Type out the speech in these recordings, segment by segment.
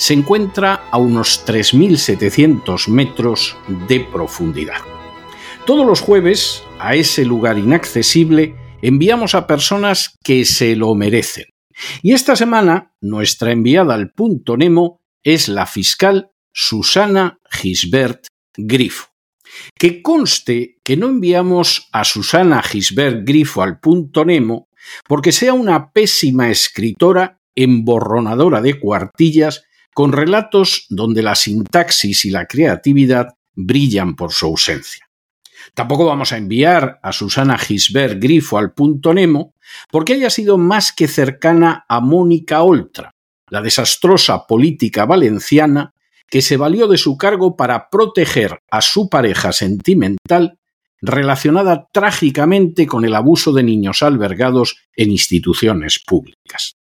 se encuentra a unos 3.700 metros de profundidad. Todos los jueves, a ese lugar inaccesible, enviamos a personas que se lo merecen. Y esta semana, nuestra enviada al punto Nemo es la fiscal Susana Gisbert Grifo. Que conste que no enviamos a Susana Gisbert Grifo al punto Nemo porque sea una pésima escritora emborronadora de cuartillas con relatos donde la sintaxis y la creatividad brillan por su ausencia. Tampoco vamos a enviar a Susana Gisbert Grifo al punto Nemo porque haya sido más que cercana a Mónica Oltra, la desastrosa política valenciana que se valió de su cargo para proteger a su pareja sentimental relacionada trágicamente con el abuso de niños albergados en instituciones públicas.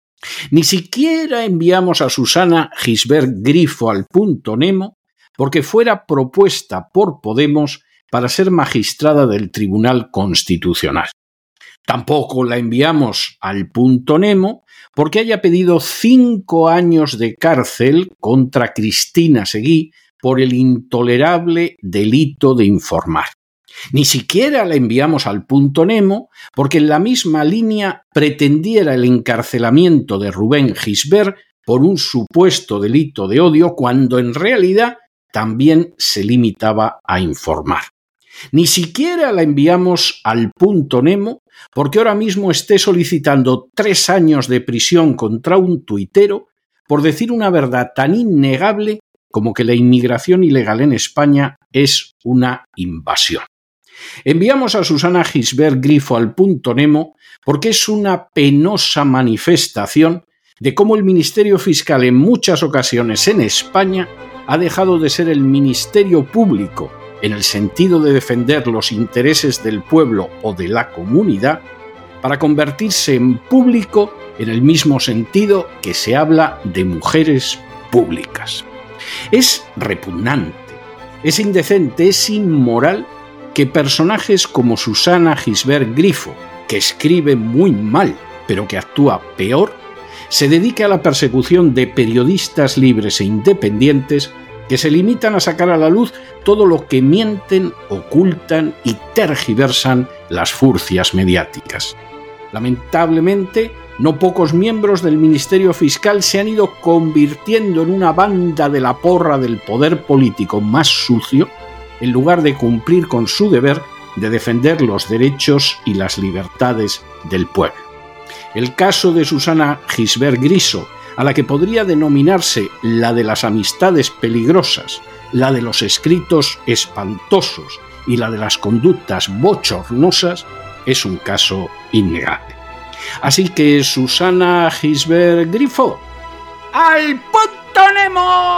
Ni siquiera enviamos a Susana Gisbert Grifo al punto Nemo porque fuera propuesta por Podemos para ser magistrada del Tribunal Constitucional. Tampoco la enviamos al punto Nemo porque haya pedido cinco años de cárcel contra Cristina Seguí por el intolerable delito de informar. Ni siquiera la enviamos al punto Nemo porque en la misma línea pretendiera el encarcelamiento de Rubén Gisbert por un supuesto delito de odio cuando en realidad también se limitaba a informar. Ni siquiera la enviamos al punto Nemo porque ahora mismo esté solicitando tres años de prisión contra un tuitero por decir una verdad tan innegable como que la inmigración ilegal en España es una invasión. Enviamos a Susana Gisbert Grifo al punto Nemo porque es una penosa manifestación de cómo el Ministerio Fiscal en muchas ocasiones en España ha dejado de ser el Ministerio Público en el sentido de defender los intereses del pueblo o de la comunidad para convertirse en público en el mismo sentido que se habla de mujeres públicas. Es repugnante, es indecente, es inmoral que personajes como Susana Gisbert Grifo, que escribe muy mal, pero que actúa peor, se dedique a la persecución de periodistas libres e independientes que se limitan a sacar a la luz todo lo que mienten, ocultan y tergiversan las furcias mediáticas. Lamentablemente, no pocos miembros del Ministerio Fiscal se han ido convirtiendo en una banda de la porra del poder político más sucio en lugar de cumplir con su deber de defender los derechos y las libertades del pueblo. El caso de Susana Gisbert Griso, a la que podría denominarse la de las amistades peligrosas, la de los escritos espantosos y la de las conductas bochornosas, es un caso innegable. Así que Susana Gisbert Grifo, ¡al punto Nemo!